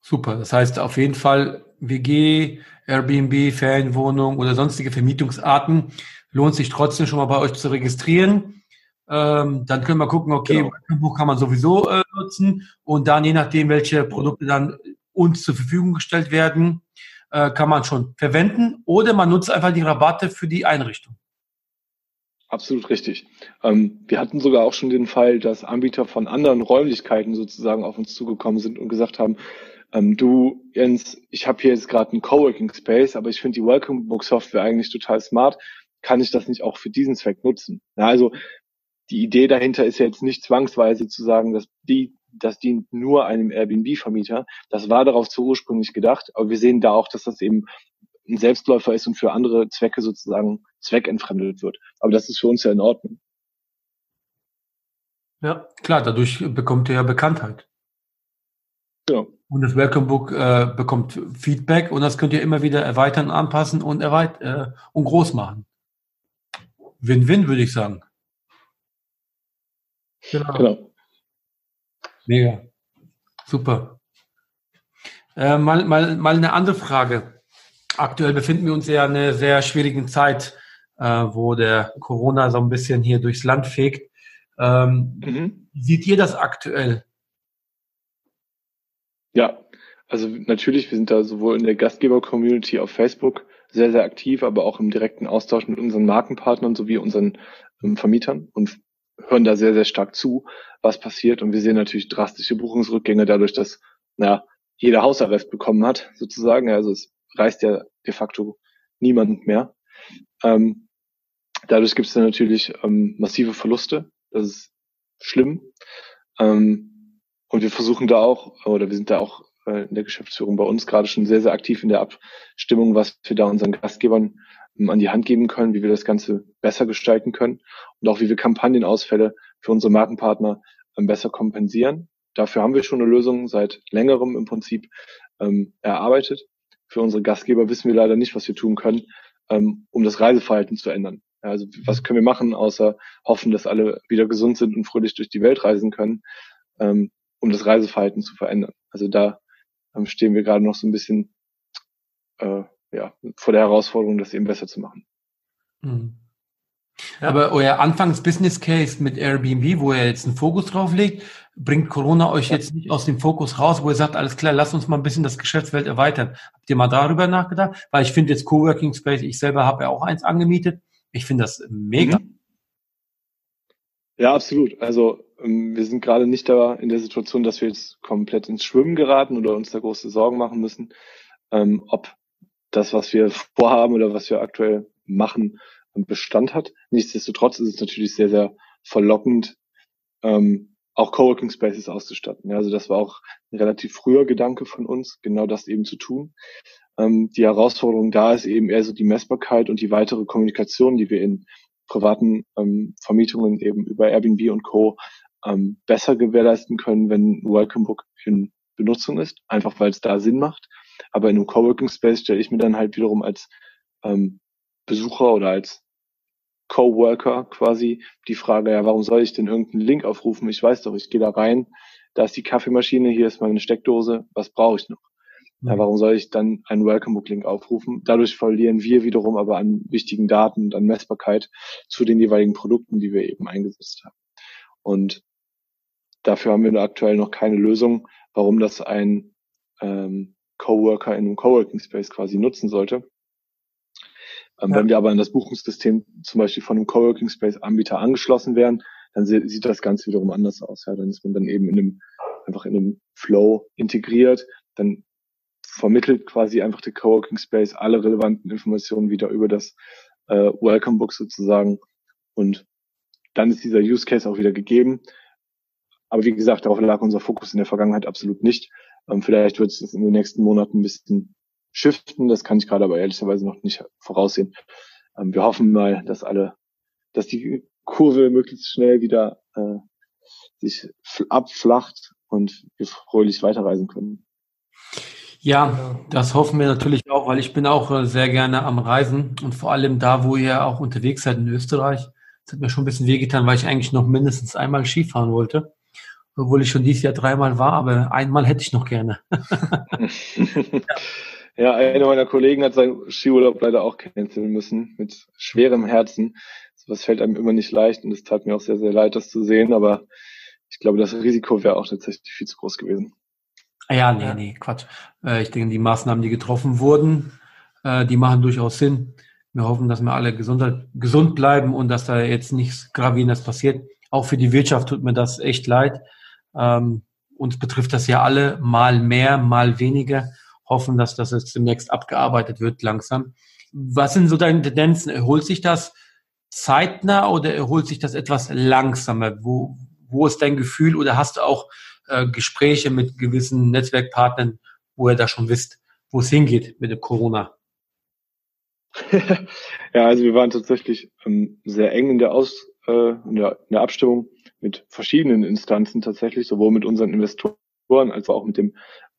Super. Das heißt auf jeden Fall WG, Airbnb, Ferienwohnung oder sonstige Vermietungsarten, lohnt sich trotzdem schon mal bei euch zu registrieren. Ähm, dann können wir gucken, okay, genau. Buch kann man sowieso äh, nutzen und dann je nachdem, welche Produkte dann uns zur Verfügung gestellt werden, äh, kann man schon verwenden oder man nutzt einfach die Rabatte für die Einrichtung. Absolut richtig. Ähm, wir hatten sogar auch schon den Fall, dass Anbieter von anderen Räumlichkeiten sozusagen auf uns zugekommen sind und gesagt haben, ähm, du Jens, ich habe hier jetzt gerade einen Coworking Space, aber ich finde die Welcome Book Software eigentlich total smart. Kann ich das nicht auch für diesen Zweck nutzen? Also die Idee dahinter ist ja jetzt nicht zwangsweise zu sagen, dass die, das dient nur einem Airbnb-Vermieter. Das war darauf zu ursprünglich gedacht, aber wir sehen da auch, dass das eben ein Selbstläufer ist und für andere Zwecke sozusagen zweckentfremdet wird. Aber das ist für uns ja in Ordnung. Ja, klar, dadurch bekommt ihr ja Bekanntheit. Ja. Und das Welcome Book äh, bekommt Feedback und das könnt ihr immer wieder erweitern, anpassen und, erweit äh, und groß machen. Win-win, würde ich sagen. Genau. genau. Mega. Super. Äh, mal, mal, mal eine andere Frage aktuell befinden wir uns ja in einer sehr schwierigen Zeit, äh, wo der Corona so ein bisschen hier durchs Land fegt. Ähm, mhm. Seht ihr das aktuell? Ja, also natürlich, wir sind da sowohl in der Gastgeber-Community auf Facebook sehr, sehr aktiv, aber auch im direkten Austausch mit unseren Markenpartnern sowie unseren ähm, Vermietern und hören da sehr, sehr stark zu, was passiert. Und wir sehen natürlich drastische Buchungsrückgänge dadurch, dass naja, jeder Hausarrest bekommen hat, sozusagen. Also es reist ja de facto niemand mehr. Ähm, dadurch gibt es dann natürlich ähm, massive Verluste. Das ist schlimm. Ähm, und wir versuchen da auch, oder wir sind da auch äh, in der Geschäftsführung bei uns gerade schon sehr, sehr aktiv in der Abstimmung, was wir da unseren Gastgebern an die Hand geben können, wie wir das Ganze besser gestalten können und auch wie wir Kampagnenausfälle für unsere Markenpartner ähm, besser kompensieren. Dafür haben wir schon eine Lösung seit längerem im Prinzip ähm, erarbeitet für unsere Gastgeber wissen wir leider nicht, was wir tun können, ähm, um das Reiseverhalten zu ändern. Also was können wir machen, außer hoffen, dass alle wieder gesund sind und fröhlich durch die Welt reisen können, ähm, um das Reiseverhalten zu verändern. Also da ähm, stehen wir gerade noch so ein bisschen äh, ja, vor der Herausforderung, das eben besser zu machen. Mhm. Aber euer Anfangs-Business Case mit Airbnb, wo ihr jetzt einen Fokus drauf legt, bringt Corona euch ja. jetzt nicht aus dem Fokus raus, wo ihr sagt, alles klar, lasst uns mal ein bisschen das Geschäftsfeld erweitern. Habt ihr mal darüber nachgedacht? Weil ich finde jetzt Coworking Space, ich selber habe ja auch eins angemietet. Ich finde das mega. Mhm. Ja, absolut. Also ähm, wir sind gerade nicht da in der Situation, dass wir jetzt komplett ins Schwimmen geraten oder uns da große Sorgen machen müssen, ähm, ob das, was wir vorhaben oder was wir aktuell machen, Bestand hat. Nichtsdestotrotz ist es natürlich sehr, sehr verlockend, ähm, auch Coworking Spaces auszustatten. Ja, also das war auch ein relativ früher Gedanke von uns, genau das eben zu tun. Ähm, die Herausforderung da ist eben eher so die Messbarkeit und die weitere Kommunikation, die wir in privaten ähm, Vermietungen eben über Airbnb und Co. Ähm, besser gewährleisten können, wenn Welcome Book in Benutzung ist, einfach weil es da Sinn macht. Aber in einem Coworking Space stelle ich mir dann halt wiederum als ähm, Besucher oder als Coworker quasi die Frage, ja, warum soll ich denn irgendeinen Link aufrufen? Ich weiß doch, ich gehe da rein, da ist die Kaffeemaschine, hier ist meine Steckdose, was brauche ich noch? Ja, warum soll ich dann einen Welcome Book Link aufrufen? Dadurch verlieren wir wiederum aber an wichtigen Daten und an Messbarkeit zu den jeweiligen Produkten, die wir eben eingesetzt haben. Und dafür haben wir aktuell noch keine Lösung, warum das ein ähm, Coworker in einem Coworking Space quasi nutzen sollte. Ähm, ja. Wenn wir aber an das Buchungssystem zum Beispiel von einem Coworking Space Anbieter angeschlossen werden, dann sieht das Ganze wiederum anders aus. Ja, dann ist man dann eben in einem, einfach in einem Flow integriert. Dann vermittelt quasi einfach der Coworking Space alle relevanten Informationen wieder über das äh, Welcome Book sozusagen. Und dann ist dieser Use Case auch wieder gegeben. Aber wie gesagt, darauf lag unser Fokus in der Vergangenheit absolut nicht. Ähm, vielleicht wird es in den nächsten Monaten ein bisschen shiften. Das kann ich gerade aber ehrlicherweise noch nicht voraussehen. Ähm, wir hoffen mal, dass alle, dass die Kurve möglichst schnell wieder äh, sich abflacht und wir fröhlich weiterreisen können. Ja, das hoffen wir natürlich auch, weil ich bin auch äh, sehr gerne am Reisen und vor allem da, wo ihr auch unterwegs seid in Österreich. Das hat mir schon ein bisschen wehgetan, weil ich eigentlich noch mindestens einmal Skifahren wollte. Obwohl ich schon dieses Jahr dreimal war, aber einmal hätte ich noch gerne. ja. Einer meiner Kollegen hat seinen Skiurlaub leider auch canceln müssen, mit schwerem Herzen. Das fällt einem immer nicht leicht und es tat mir auch sehr, sehr leid, das zu sehen, aber ich glaube, das Risiko wäre auch tatsächlich viel zu groß gewesen. Ja, nee, nee, Quatsch. Äh, ich denke, die Maßnahmen, die getroffen wurden, äh, die machen durchaus Sinn. Wir hoffen, dass wir alle gesund bleiben und dass da jetzt nichts Gravierendes passiert. Auch für die Wirtschaft tut mir das echt leid. Ähm, uns betrifft das ja alle, mal mehr, mal weniger. Hoffen, dass das jetzt demnächst abgearbeitet wird langsam. Was sind so deine Tendenzen? Erholt sich das zeitnah oder erholt sich das etwas langsamer? Wo, wo ist dein Gefühl oder hast du auch äh, Gespräche mit gewissen Netzwerkpartnern, wo ihr da schon wisst, wo es hingeht mit dem Corona? ja, also wir waren tatsächlich ähm, sehr eng in der Aus, äh, in, der, in der Abstimmung mit verschiedenen Instanzen tatsächlich, sowohl mit unseren Investoren als auch mit dem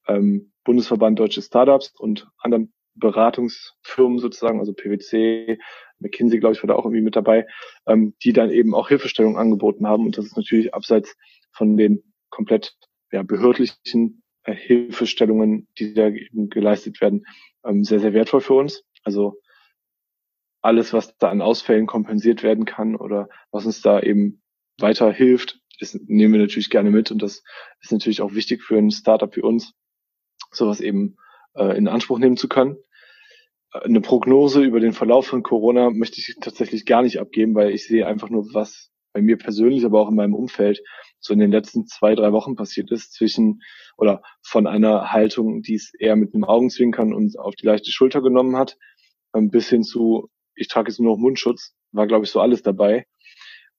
ähm, Bundesverband Deutsche Startups und anderen Beratungsfirmen sozusagen, also PwC, McKinsey, glaube ich, war da auch irgendwie mit dabei, ähm, die dann eben auch Hilfestellung angeboten haben. Und das ist natürlich abseits von den komplett ja, behördlichen äh, Hilfestellungen, die da eben geleistet werden, ähm, sehr, sehr wertvoll für uns. Also alles, was da an Ausfällen kompensiert werden kann oder was uns da eben weiter hilft, das nehmen wir natürlich gerne mit und das ist natürlich auch wichtig für ein Startup wie uns, sowas eben äh, in Anspruch nehmen zu können. Äh, eine Prognose über den Verlauf von Corona möchte ich tatsächlich gar nicht abgeben, weil ich sehe einfach nur, was bei mir persönlich, aber auch in meinem Umfeld so in den letzten zwei, drei Wochen passiert ist, zwischen oder von einer Haltung, die es eher mit einem Augenzwinkern und auf die leichte Schulter genommen hat, ähm, bis hin zu, ich trage jetzt nur noch Mundschutz, war, glaube ich, so alles dabei.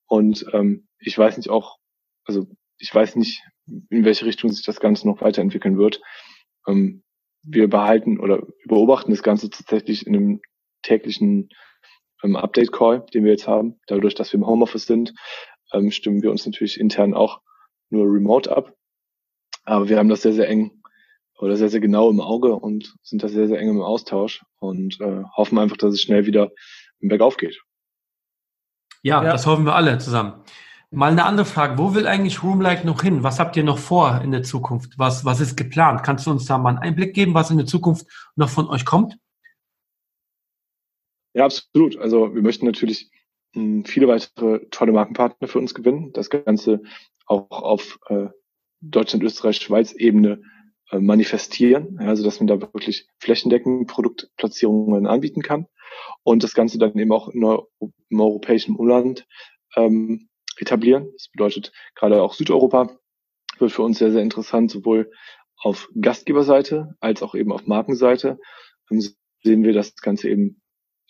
Und ähm, ich weiß nicht auch, also ich weiß nicht, in welche Richtung sich das Ganze noch weiterentwickeln wird. Ähm, wir behalten oder beobachten das Ganze tatsächlich in einem täglichen ähm, Update-Call, den wir jetzt haben. Dadurch, dass wir im Homeoffice sind, ähm, stimmen wir uns natürlich intern auch nur remote ab. Aber wir haben das sehr, sehr eng oder sehr, sehr genau im Auge und sind da sehr, sehr eng im Austausch und äh, hoffen einfach, dass es schnell wieder Bergauf geht. Ja, ja, das hoffen wir alle zusammen. Mal eine andere Frage. Wo will eigentlich Roomlike noch hin? Was habt ihr noch vor in der Zukunft? Was, was ist geplant? Kannst du uns da mal einen Einblick geben, was in der Zukunft noch von euch kommt? Ja, absolut. Also wir möchten natürlich hm, viele weitere tolle Markenpartner für uns gewinnen. Das Ganze auch auf äh, Deutschland, Österreich, Schweiz-Ebene äh, manifestieren. Also dass man da wirklich flächendeckend Produktplatzierungen anbieten kann und das Ganze dann eben auch im europäischen Umland ähm, etablieren. Das bedeutet gerade auch Südeuropa wird für uns sehr, sehr interessant, sowohl auf Gastgeberseite als auch eben auf Markenseite. Dann sehen wir, dass das Ganze eben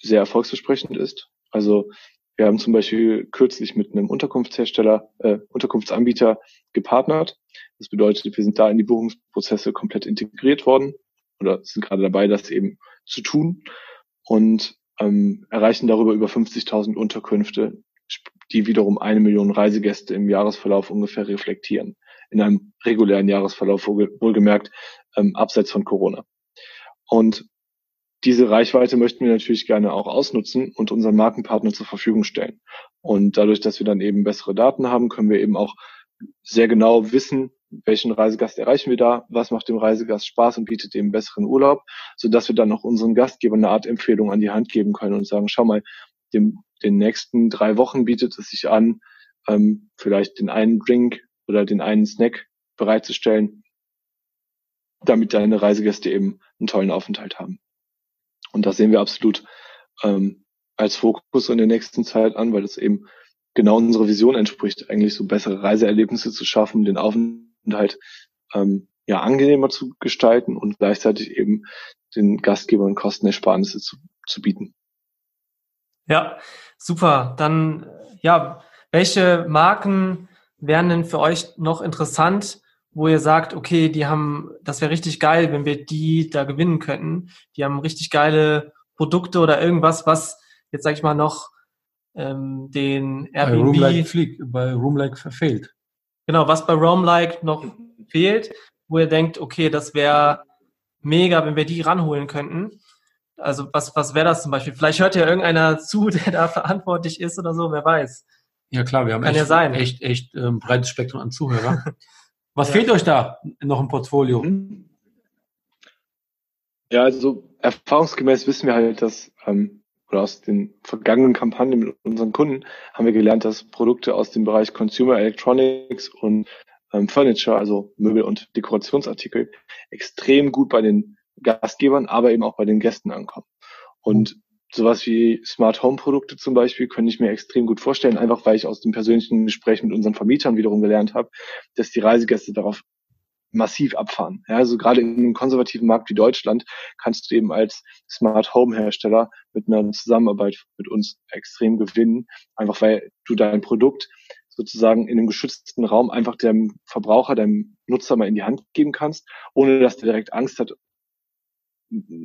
sehr erfolgsversprechend ist. Also wir haben zum Beispiel kürzlich mit einem Unterkunftshersteller, äh, Unterkunftsanbieter gepartnert. Das bedeutet, wir sind da in die Buchungsprozesse komplett integriert worden oder sind gerade dabei, das eben zu tun und ähm, erreichen darüber über 50.000 Unterkünfte, die wiederum eine Million Reisegäste im Jahresverlauf ungefähr reflektieren. In einem regulären Jahresverlauf wohlgemerkt, ähm, abseits von Corona. Und diese Reichweite möchten wir natürlich gerne auch ausnutzen und unseren Markenpartner zur Verfügung stellen. Und dadurch, dass wir dann eben bessere Daten haben, können wir eben auch sehr genau wissen, welchen Reisegast erreichen wir da, was macht dem Reisegast Spaß und bietet dem besseren Urlaub, so dass wir dann auch unseren Gastgebern eine Art Empfehlung an die Hand geben können und sagen, schau mal, dem, den nächsten drei Wochen bietet es sich an, ähm, vielleicht den einen Drink oder den einen Snack bereitzustellen, damit deine Reisegäste eben einen tollen Aufenthalt haben. Und das sehen wir absolut ähm, als Fokus in der nächsten Zeit an, weil das eben genau unserer Vision entspricht, eigentlich so bessere Reiseerlebnisse zu schaffen, den Aufenthalt ähm, ja angenehmer zu gestalten und gleichzeitig eben den Gastgebern Kostenersparnisse zu, zu bieten. Ja, super. Dann ja, welche Marken wären denn für euch noch interessant, wo ihr sagt, okay, die haben, das wäre richtig geil, wenn wir die da gewinnen könnten. Die haben richtig geile Produkte oder irgendwas, was jetzt sag ich mal noch ähm, den Airbnb bei Roomlike, fliegt, bei Roomlike verfehlt. Genau, was bei Roamlike noch fehlt, wo ihr denkt, okay, das wäre mega, wenn wir die ranholen könnten. Also was, was wäre das zum Beispiel? Vielleicht hört ja irgendeiner zu, der da verantwortlich ist oder so, wer weiß. Ja klar, wir haben Kann echt, ja sein. echt, echt ähm, breites Spektrum an Zuhörern. Was ja. fehlt euch da noch im Portfolio? Ja, also erfahrungsgemäß wissen wir halt, dass ähm, oder aus den vergangenen Kampagnen mit unseren Kunden haben wir gelernt, dass Produkte aus dem Bereich Consumer Electronics und ähm, Furniture, also Möbel und Dekorationsartikel, extrem gut bei den Gastgebern, aber eben auch bei den Gästen ankommen. Und sowas wie Smart Home Produkte zum Beispiel könnte ich mir extrem gut vorstellen, einfach weil ich aus dem persönlichen Gespräch mit unseren Vermietern wiederum gelernt habe, dass die Reisegäste darauf massiv abfahren. Ja, also gerade in einem konservativen Markt wie Deutschland kannst du eben als Smart Home Hersteller mit einer Zusammenarbeit mit uns extrem gewinnen, einfach weil du dein Produkt sozusagen in einem geschützten Raum einfach dem Verbraucher, deinem Nutzer mal in die Hand geben kannst, ohne dass der direkt Angst hat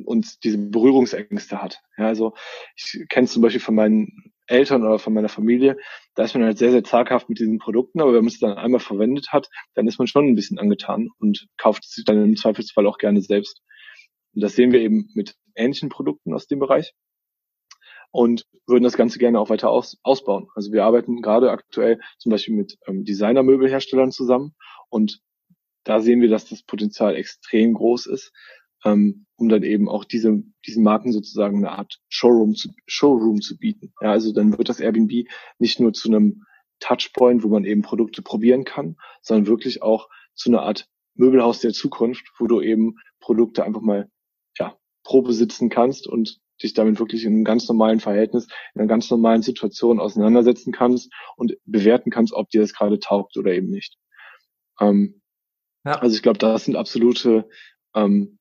und diese Berührungsängste hat. Ja, also ich kenne zum Beispiel von meinen Eltern oder von meiner Familie, da ist man halt sehr, sehr zaghaft mit diesen Produkten, aber wenn man es dann einmal verwendet hat, dann ist man schon ein bisschen angetan und kauft es sich dann im Zweifelsfall auch gerne selbst. Und das sehen wir eben mit ähnlichen Produkten aus dem Bereich und würden das Ganze gerne auch weiter aus, ausbauen. Also wir arbeiten gerade aktuell zum Beispiel mit ähm, Designermöbelherstellern zusammen und da sehen wir, dass das Potenzial extrem groß ist, ähm, um dann eben auch diese, diesen Marken sozusagen eine Art Showroom zu, Showroom zu bieten. Ja, also dann wird das Airbnb nicht nur zu einem Touchpoint, wo man eben Produkte probieren kann, sondern wirklich auch zu einer Art Möbelhaus der Zukunft, wo du eben Produkte einfach mal ja, Probe sitzen kannst und dich damit wirklich in einem ganz normalen Verhältnis, in einer ganz normalen Situation auseinandersetzen kannst und bewerten kannst, ob dir das gerade taugt oder eben nicht. Ähm, ja. Also ich glaube, das sind absolute ähm,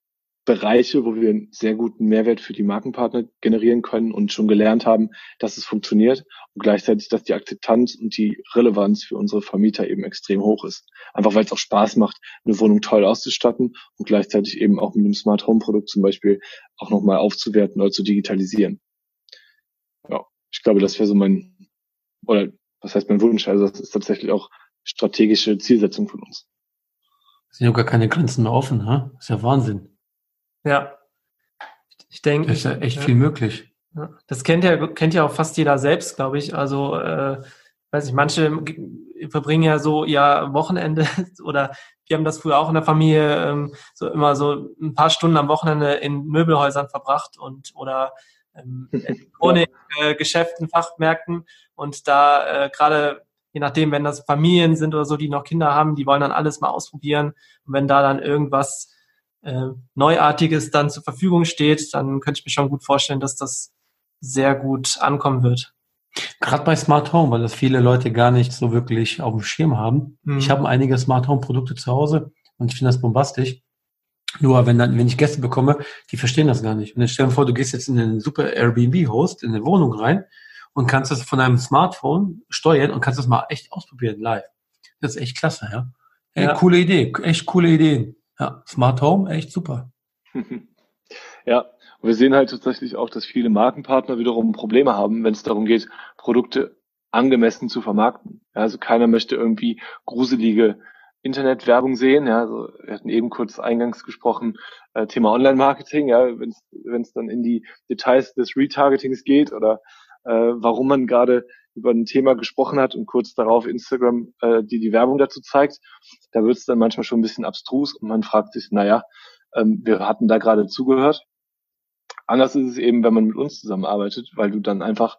Bereiche, wo wir einen sehr guten Mehrwert für die Markenpartner generieren können und schon gelernt haben, dass es funktioniert und gleichzeitig, dass die Akzeptanz und die Relevanz für unsere Vermieter eben extrem hoch ist. Einfach weil es auch Spaß macht, eine Wohnung toll auszustatten und gleichzeitig eben auch mit einem Smart Home Produkt zum Beispiel auch nochmal aufzuwerten oder zu digitalisieren. Ja, ich glaube, das wäre so mein, oder was heißt mein Wunsch? Also das ist tatsächlich auch strategische Zielsetzung von uns. Sind ja gar keine Grenzen mehr offen, ha? Ist ja Wahnsinn. Ja. Ich denke. Ist ja echt ja. viel möglich. Das kennt ja, kennt ja auch fast jeder selbst, glaube ich. Also, äh, weiß ich, manche verbringen ja so ihr Wochenende oder wir haben das früher auch in der Familie ähm, so immer so ein paar Stunden am Wochenende in Möbelhäusern verbracht und oder ähm, Elektronik, äh, Geschäften, Fachmärkten und da äh, gerade je nachdem, wenn das Familien sind oder so, die noch Kinder haben, die wollen dann alles mal ausprobieren und wenn da dann irgendwas äh, Neuartiges dann zur Verfügung steht, dann könnte ich mir schon gut vorstellen, dass das sehr gut ankommen wird. Gerade bei Smart Home, weil das viele Leute gar nicht so wirklich auf dem Schirm haben. Mhm. Ich habe einige Smart Home Produkte zu Hause und ich finde das bombastisch. Nur wenn dann, wenn ich Gäste bekomme, die verstehen das gar nicht. Und dann stell dir vor, du gehst jetzt in einen super Airbnb-Host, in eine Wohnung rein und kannst das von einem Smartphone steuern und kannst das mal echt ausprobieren live. Das ist echt klasse, ja. Ey, ja. Coole Idee, echt coole Ideen. Ja, Smart Home, echt super. ja, und wir sehen halt tatsächlich auch, dass viele Markenpartner wiederum Probleme haben, wenn es darum geht, Produkte angemessen zu vermarkten. Ja, also keiner möchte irgendwie gruselige Internetwerbung sehen. Ja, also wir hatten eben kurz eingangs gesprochen, äh, Thema Online-Marketing, ja, wenn es dann in die Details des Retargetings geht oder äh, warum man gerade über ein Thema gesprochen hat und kurz darauf Instagram äh, die die Werbung dazu zeigt, da wird es dann manchmal schon ein bisschen abstrus und man fragt sich, naja, ähm, wir hatten da gerade zugehört. Anders ist es eben, wenn man mit uns zusammenarbeitet, weil du dann einfach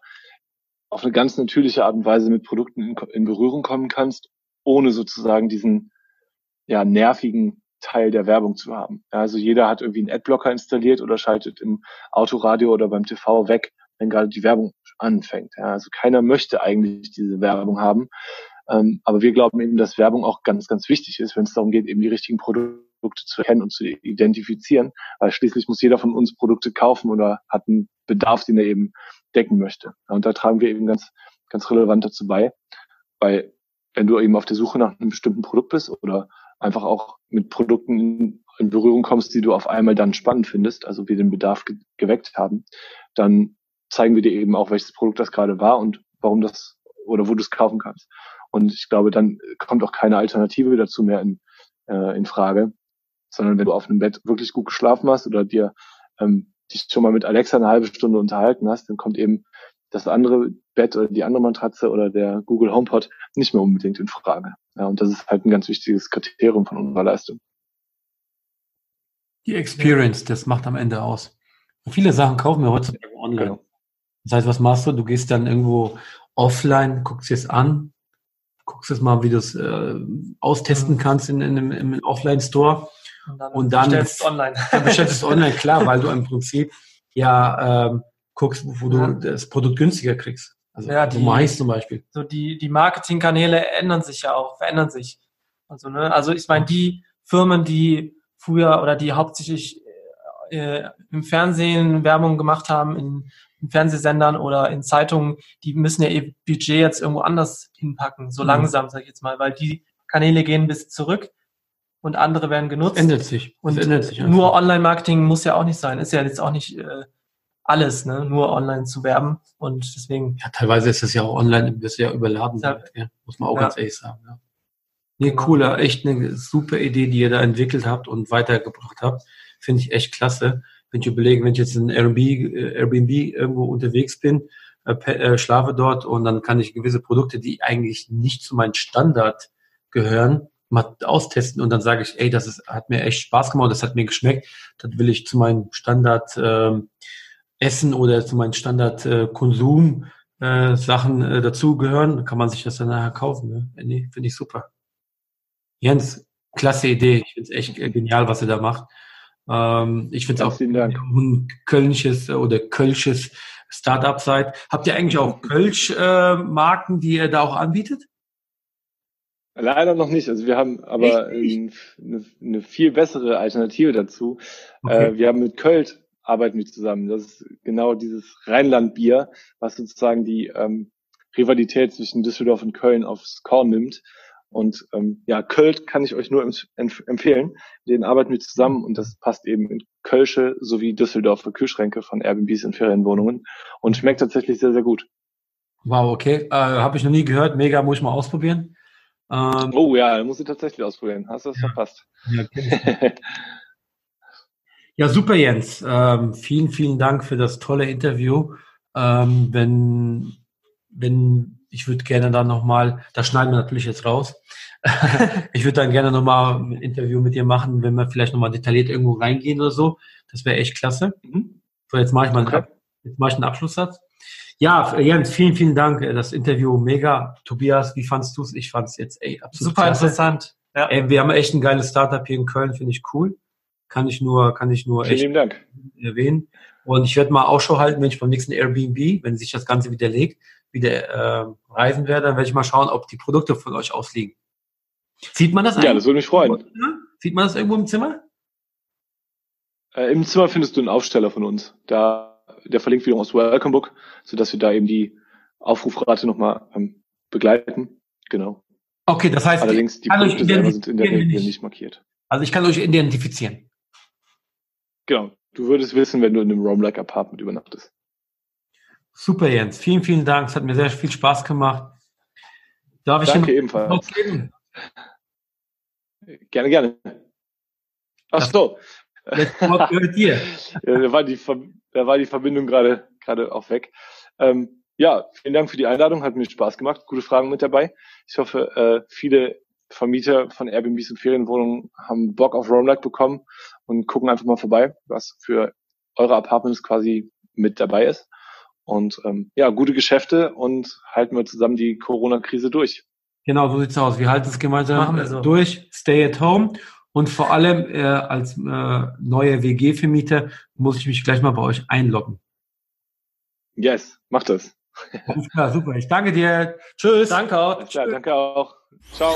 auf eine ganz natürliche Art und Weise mit Produkten in, in Berührung kommen kannst, ohne sozusagen diesen ja, nervigen Teil der Werbung zu haben. Also jeder hat irgendwie einen Adblocker installiert oder schaltet im Autoradio oder beim TV weg, wenn gerade die Werbung anfängt. Ja, also keiner möchte eigentlich diese Werbung haben. Ähm, aber wir glauben eben, dass Werbung auch ganz, ganz wichtig ist, wenn es darum geht, eben die richtigen Produkte zu erkennen und zu identifizieren. Weil schließlich muss jeder von uns Produkte kaufen oder hat einen Bedarf, den er eben decken möchte. Und da tragen wir eben ganz, ganz relevant dazu bei. Weil wenn du eben auf der Suche nach einem bestimmten Produkt bist oder einfach auch mit Produkten in Berührung kommst, die du auf einmal dann spannend findest, also wir den Bedarf ge geweckt haben, dann zeigen wir dir eben auch, welches Produkt das gerade war und warum das oder wo du es kaufen kannst. Und ich glaube, dann kommt auch keine Alternative dazu mehr in, äh, in Frage, sondern wenn du auf einem Bett wirklich gut geschlafen hast oder dir ähm, dich schon mal mit Alexa eine halbe Stunde unterhalten hast, dann kommt eben das andere Bett oder die andere Matratze oder der Google HomePod nicht mehr unbedingt in Frage. Ja, und das ist halt ein ganz wichtiges Kriterium von unserer Leistung. Die Experience, das macht am Ende aus. Und viele Sachen kaufen wir heutzutage online. Genau. Das heißt, was machst du? Du gehst dann irgendwo offline, guckst dir es an, guckst es mal, wie du es äh, austesten mhm. kannst in, in, in, im Offline-Store. Und dann, und dann bestellst online. Dann bestellst du es online, klar, weil du im Prinzip ja ähm, guckst, wo, wo ja. du das Produkt günstiger kriegst. Also ja, die, Mais zum Beispiel. So die, die Marketingkanäle ändern sich ja auch, verändern sich. Also, ne, also ich meine, die Firmen, die früher oder die hauptsächlich äh, im Fernsehen Werbung gemacht haben, in, in, Fernsehsendern oder in Zeitungen, die müssen ja ihr Budget jetzt irgendwo anders hinpacken, so mhm. langsam, sag ich jetzt mal, weil die Kanäle gehen bis zurück und andere werden genutzt. Das ändert sich. Das und ändert sich nur Online-Marketing muss ja auch nicht sein. Ist ja jetzt auch nicht äh, alles, ne? nur online zu werben. Und deswegen. Ja, teilweise ist es ja auch online, bist ja überladen, ja. ja. muss man auch ja. ganz ehrlich sagen. Ja. Nee, genau. cooler, echt eine super Idee, die ihr da entwickelt habt und weitergebracht habt. Finde ich echt klasse. Wenn ich überlege, wenn ich jetzt in Airbnb, äh, Airbnb irgendwo unterwegs bin, äh, äh, schlafe dort und dann kann ich gewisse Produkte, die eigentlich nicht zu meinem Standard gehören, mal austesten und dann sage ich, ey, das ist, hat mir echt Spaß gemacht, das hat mir geschmeckt, das will ich zu meinem Standard ähm, Essen oder zu meinen Standard äh, Konsum äh, Sachen äh, dazugehören, kann man sich das dann nachher kaufen. Ne? Nee, finde ich super. Jens, klasse Idee. Ich finde es echt genial, was ihr da macht. Ähm, ich finde es auch ein kölnisches oder kölsches Startup seid. Habt ihr eigentlich auch Kölsch-Marken, äh, die ihr da auch anbietet? Leider noch nicht. Also wir haben aber eine, eine, viel bessere Alternative dazu. Okay. Äh, wir haben mit Kölsch arbeiten wir zusammen. Das ist genau dieses Rheinland-Bier, was sozusagen die ähm, Rivalität zwischen Düsseldorf und Köln aufs Korn nimmt. Und ähm, ja, Köln kann ich euch nur empf empfehlen. Den arbeiten wir zusammen und das passt eben in Kölsche sowie Düsseldorfer Kühlschränke von Airbnbs in Ferienwohnungen und schmeckt tatsächlich sehr, sehr gut. Wow, okay. Äh, Habe ich noch nie gehört. Mega, muss ich mal ausprobieren. Ähm, oh ja, muss ich tatsächlich ausprobieren. Hast du das ja. verpasst? Ja, okay. ja, super, Jens. Ähm, vielen, vielen Dank für das tolle Interview. Ähm, wenn, wenn ich würde gerne dann nochmal, das schneiden wir natürlich jetzt raus. ich würde dann gerne nochmal ein Interview mit dir machen, wenn wir vielleicht nochmal detailliert irgendwo reingehen oder so. Das wäre echt klasse. Mhm. So, jetzt mache ich mal okay. jetzt mache ich einen Abschlusssatz. Ja, Jens, vielen, vielen Dank. Das Interview mega. Tobias, wie fandst du es? Ich fand es jetzt ey, absolut super klasse. interessant. Ja. Ey, wir haben echt ein geiles Startup hier in Köln, finde ich cool. Kann ich nur, kann ich nur vielen echt Dank. erwähnen. Und ich werde mal Ausschau halten, wenn ich beim nächsten Airbnb, wenn sich das Ganze widerlegt, wieder äh, reisen werde, dann werde ich mal schauen, ob die Produkte von euch ausliegen. Sieht man das Ja, das würde mich freuen. Sieht man das irgendwo im Zimmer? Äh, Im Zimmer findest du einen Aufsteller von uns. Da, der verlinkt wiederum aus Welcome Book, sodass wir da eben die Aufrufrate nochmal ähm, begleiten. Genau. Okay, das heißt, allerdings die Produkte selber sind in der Regel nicht. nicht markiert. Also ich kann euch identifizieren. Genau. Du würdest wissen, wenn du in einem Roam-like Apartment übernachtest. Super, Jens. Vielen, vielen Dank. Es hat mir sehr viel Spaß gemacht. Darf ich Danke ebenfalls. Geben? Gerne, gerne. Ach so. Jetzt gehört dir. ja, da, war die, da war die Verbindung gerade gerade auch weg. Ähm, ja, vielen Dank für die Einladung. Hat mir Spaß gemacht. Gute Fragen mit dabei. Ich hoffe, äh, viele Vermieter von Airbnbs und Ferienwohnungen haben Bock auf Roamlike bekommen und gucken einfach mal vorbei, was für eure Apartments quasi mit dabei ist. Und ähm, ja, gute Geschäfte und halten wir zusammen die Corona-Krise durch. Genau, so sieht's aus. Wir halten es gemeinsam so. durch. Stay at home. Und vor allem äh, als äh, neuer WG-Vermieter muss ich mich gleich mal bei euch einloggen. Yes, mach das. Alles klar, super. Ich danke dir. Tschüss. Danke auch. Klar, danke auch. Ciao.